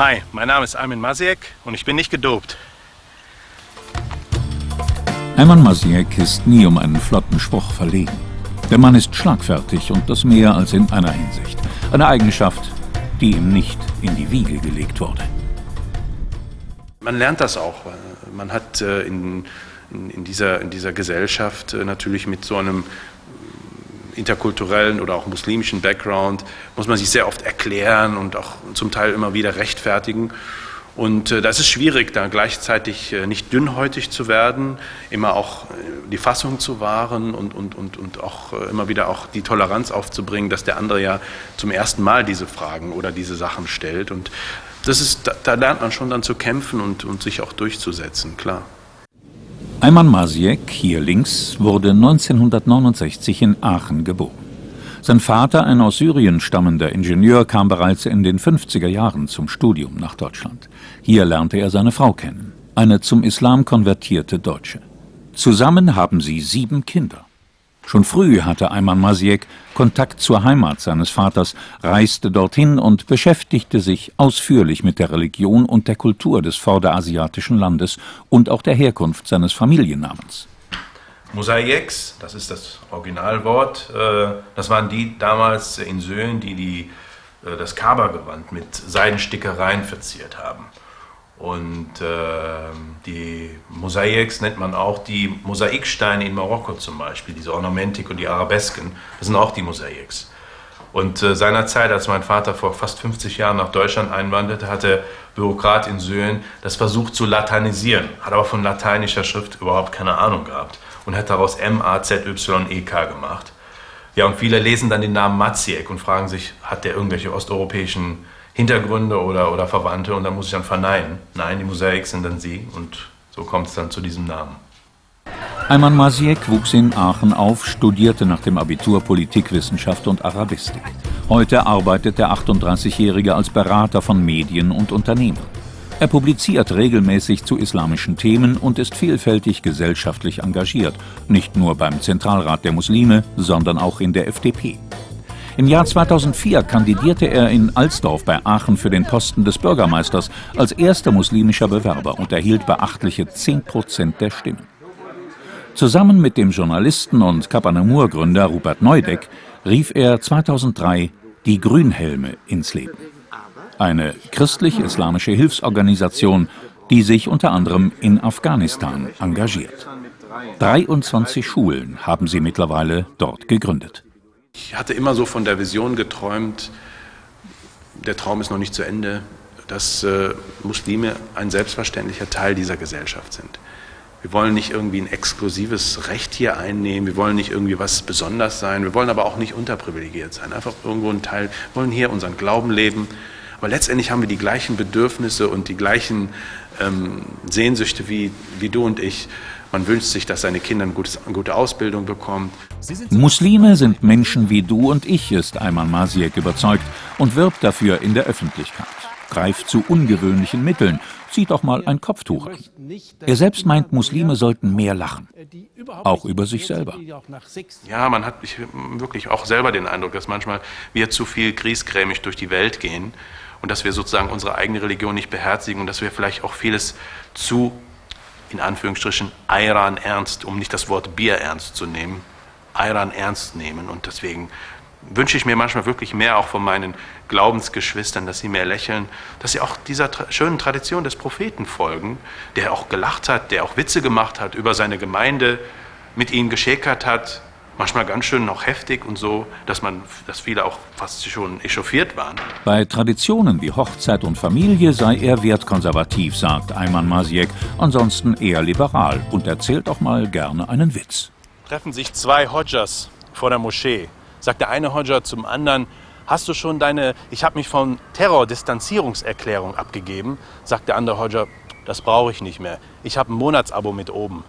Hi, mein Name ist Ayman Masiek und ich bin nicht gedopt. Ayman Masiek ist nie um einen flotten Spruch verlegen. Der Mann ist schlagfertig und das mehr als in einer Hinsicht. Eine Eigenschaft, die ihm nicht in die Wiege gelegt wurde. Man lernt das auch. Man hat äh, in, in, dieser, in dieser Gesellschaft äh, natürlich mit so einem interkulturellen oder auch muslimischen Background muss man sich sehr oft erklären und auch zum Teil immer wieder rechtfertigen. Und äh, das ist schwierig, da gleichzeitig äh, nicht dünnhäutig zu werden, immer auch äh, die Fassung zu wahren und, und, und, und auch äh, immer wieder auch die Toleranz aufzubringen, dass der andere ja zum ersten Mal diese Fragen oder diese Sachen stellt. Und das ist, da, da lernt man schon dann zu kämpfen und, und sich auch durchzusetzen, klar. Ayman Masiek, hier links, wurde 1969 in Aachen geboren. Sein Vater, ein aus Syrien stammender Ingenieur, kam bereits in den 50er Jahren zum Studium nach Deutschland. Hier lernte er seine Frau kennen, eine zum Islam konvertierte Deutsche. Zusammen haben sie sieben Kinder. Schon früh hatte Ayman Masiek Kontakt zur Heimat seines Vaters, reiste dorthin und beschäftigte sich ausführlich mit der Religion und der Kultur des vorderasiatischen Landes und auch der Herkunft seines Familiennamens. Mosaiks, das ist das Originalwort, äh, das waren die damals in Söhlen, die, die äh, das Kaaba-Gewand mit Seidenstickereien verziert haben. Und äh, die Mosaiks nennt man auch die Mosaiksteine in Marokko zum Beispiel, diese Ornamentik und die Arabesken, das sind auch die Mosaiks. Und äh, seinerzeit, als mein Vater vor fast 50 Jahren nach Deutschland einwanderte, der Bürokrat in Söhlen das versucht zu lateinisieren, hat aber von lateinischer Schrift überhaupt keine Ahnung gehabt und hat daraus M-A-Z-Y-E-K gemacht. Ja, und viele lesen dann den Namen Maziek und fragen sich, hat der irgendwelche osteuropäischen Hintergründe oder, oder Verwandte und dann muss ich dann verneinen. Nein, die Mosaik sind dann sie und so kommt es dann zu diesem Namen. Ayman Masiek wuchs in Aachen auf, studierte nach dem Abitur Politikwissenschaft und Arabistik. Heute arbeitet der 38-Jährige als Berater von Medien und Unternehmen. Er publiziert regelmäßig zu islamischen Themen und ist vielfältig gesellschaftlich engagiert, nicht nur beim Zentralrat der Muslime, sondern auch in der FDP. Im Jahr 2004 kandidierte er in Alsdorf bei Aachen für den Posten des Bürgermeisters als erster muslimischer Bewerber und erhielt beachtliche 10 Prozent der Stimmen. Zusammen mit dem Journalisten und Kapanamur-Gründer Rupert Neudeck rief er 2003 die Grünhelme ins Leben. Eine christlich-islamische Hilfsorganisation, die sich unter anderem in Afghanistan engagiert. 23 Schulen haben sie mittlerweile dort gegründet. Ich hatte immer so von der Vision geträumt, der Traum ist noch nicht zu Ende, dass äh, Muslime ein selbstverständlicher Teil dieser Gesellschaft sind. Wir wollen nicht irgendwie ein exklusives Recht hier einnehmen, wir wollen nicht irgendwie was besonders sein, wir wollen aber auch nicht unterprivilegiert sein, einfach irgendwo ein Teil, wollen hier unseren Glauben leben, aber letztendlich haben wir die gleichen Bedürfnisse und die gleichen ähm, Sehnsüchte wie, wie du und ich. Man wünscht sich, dass seine Kinder eine gute, eine gute Ausbildung bekommen. Muslime sind Menschen wie du und ich, ist Ayman Masiek überzeugt und wirbt dafür in der Öffentlichkeit. Greift zu ungewöhnlichen Mitteln, zieht auch mal ein Kopftuch an. Er selbst meint, Muslime sollten mehr lachen. Auch über sich selber. Ja, man hat wirklich auch selber den Eindruck, dass manchmal wir zu viel griesgrämig durch die Welt gehen und dass wir sozusagen unsere eigene Religion nicht beherzigen und dass wir vielleicht auch vieles zu in Anführungsstrichen Iran ernst, um nicht das Wort Bier ernst zu nehmen, Iran ernst nehmen. Und deswegen wünsche ich mir manchmal wirklich mehr auch von meinen Glaubensgeschwistern, dass sie mehr lächeln, dass sie auch dieser tra schönen Tradition des Propheten folgen, der auch gelacht hat, der auch Witze gemacht hat über seine Gemeinde, mit ihnen geschäkert hat, manchmal ganz schön noch heftig und so, dass man, dass viele auch fast schon echauffiert waren. Bei Traditionen wie Hochzeit und Familie sei er wertkonservativ, sagt Ayman Masiek, ansonsten eher liberal und erzählt auch mal gerne einen Witz. Treffen sich zwei Hodjas vor der Moschee. Sagt der eine Hodja zum anderen, hast du schon deine, ich habe mich von Terrordistanzierungserklärung abgegeben, sagt der andere Hodja, das brauche ich nicht mehr. Ich habe ein Monatsabo mit oben.